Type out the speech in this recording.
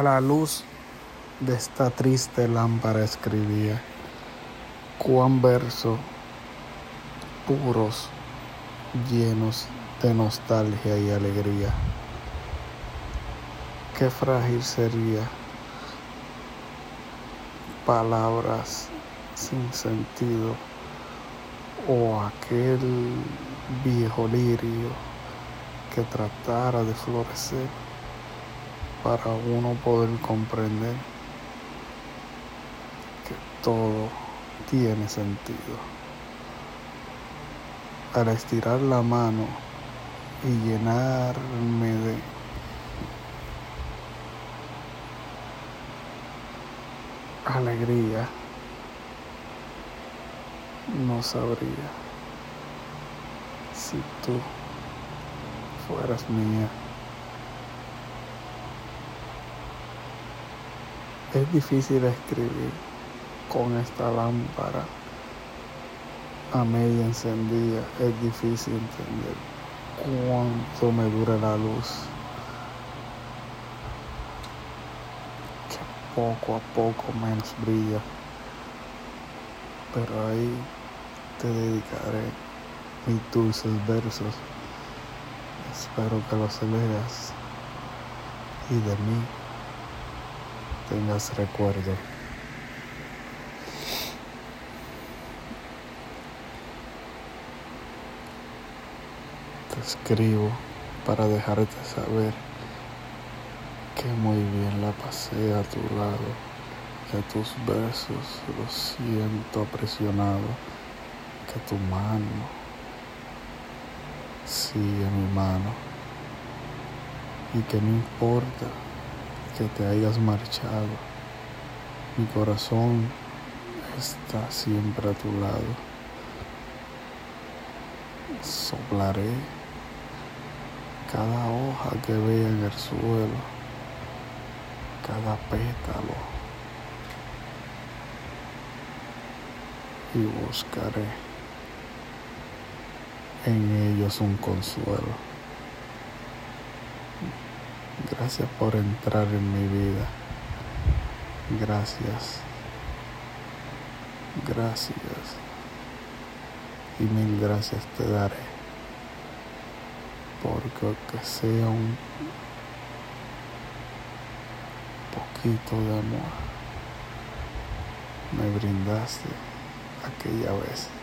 A la luz de esta triste lámpara escribía cuán versos puros, llenos de nostalgia y alegría. Qué frágil sería palabras sin sentido o aquel viejo lirio que tratara de florecer para uno poder comprender que todo tiene sentido. Al estirar la mano y llenarme de alegría, no sabría si tú fueras mía. Es difícil escribir con esta lámpara a media encendida. Es difícil entender cuánto me dura la luz. Que poco a poco menos brilla. Pero ahí te dedicaré mis dulces versos. Espero que los leas y de mí tengas recuerdo. Te escribo para dejarte saber que muy bien la pasé a tu lado, que tus besos los siento presionados, que tu mano sigue mi mano y que no importa que te hayas marchado. Mi corazón está siempre a tu lado. Soplaré cada hoja que vea en el suelo, cada pétalo, y buscaré en ellos un consuelo. Gracias por entrar en mi vida. Gracias. Gracias. Y mil gracias te daré. Porque que sea un poquito de amor me brindaste aquella vez.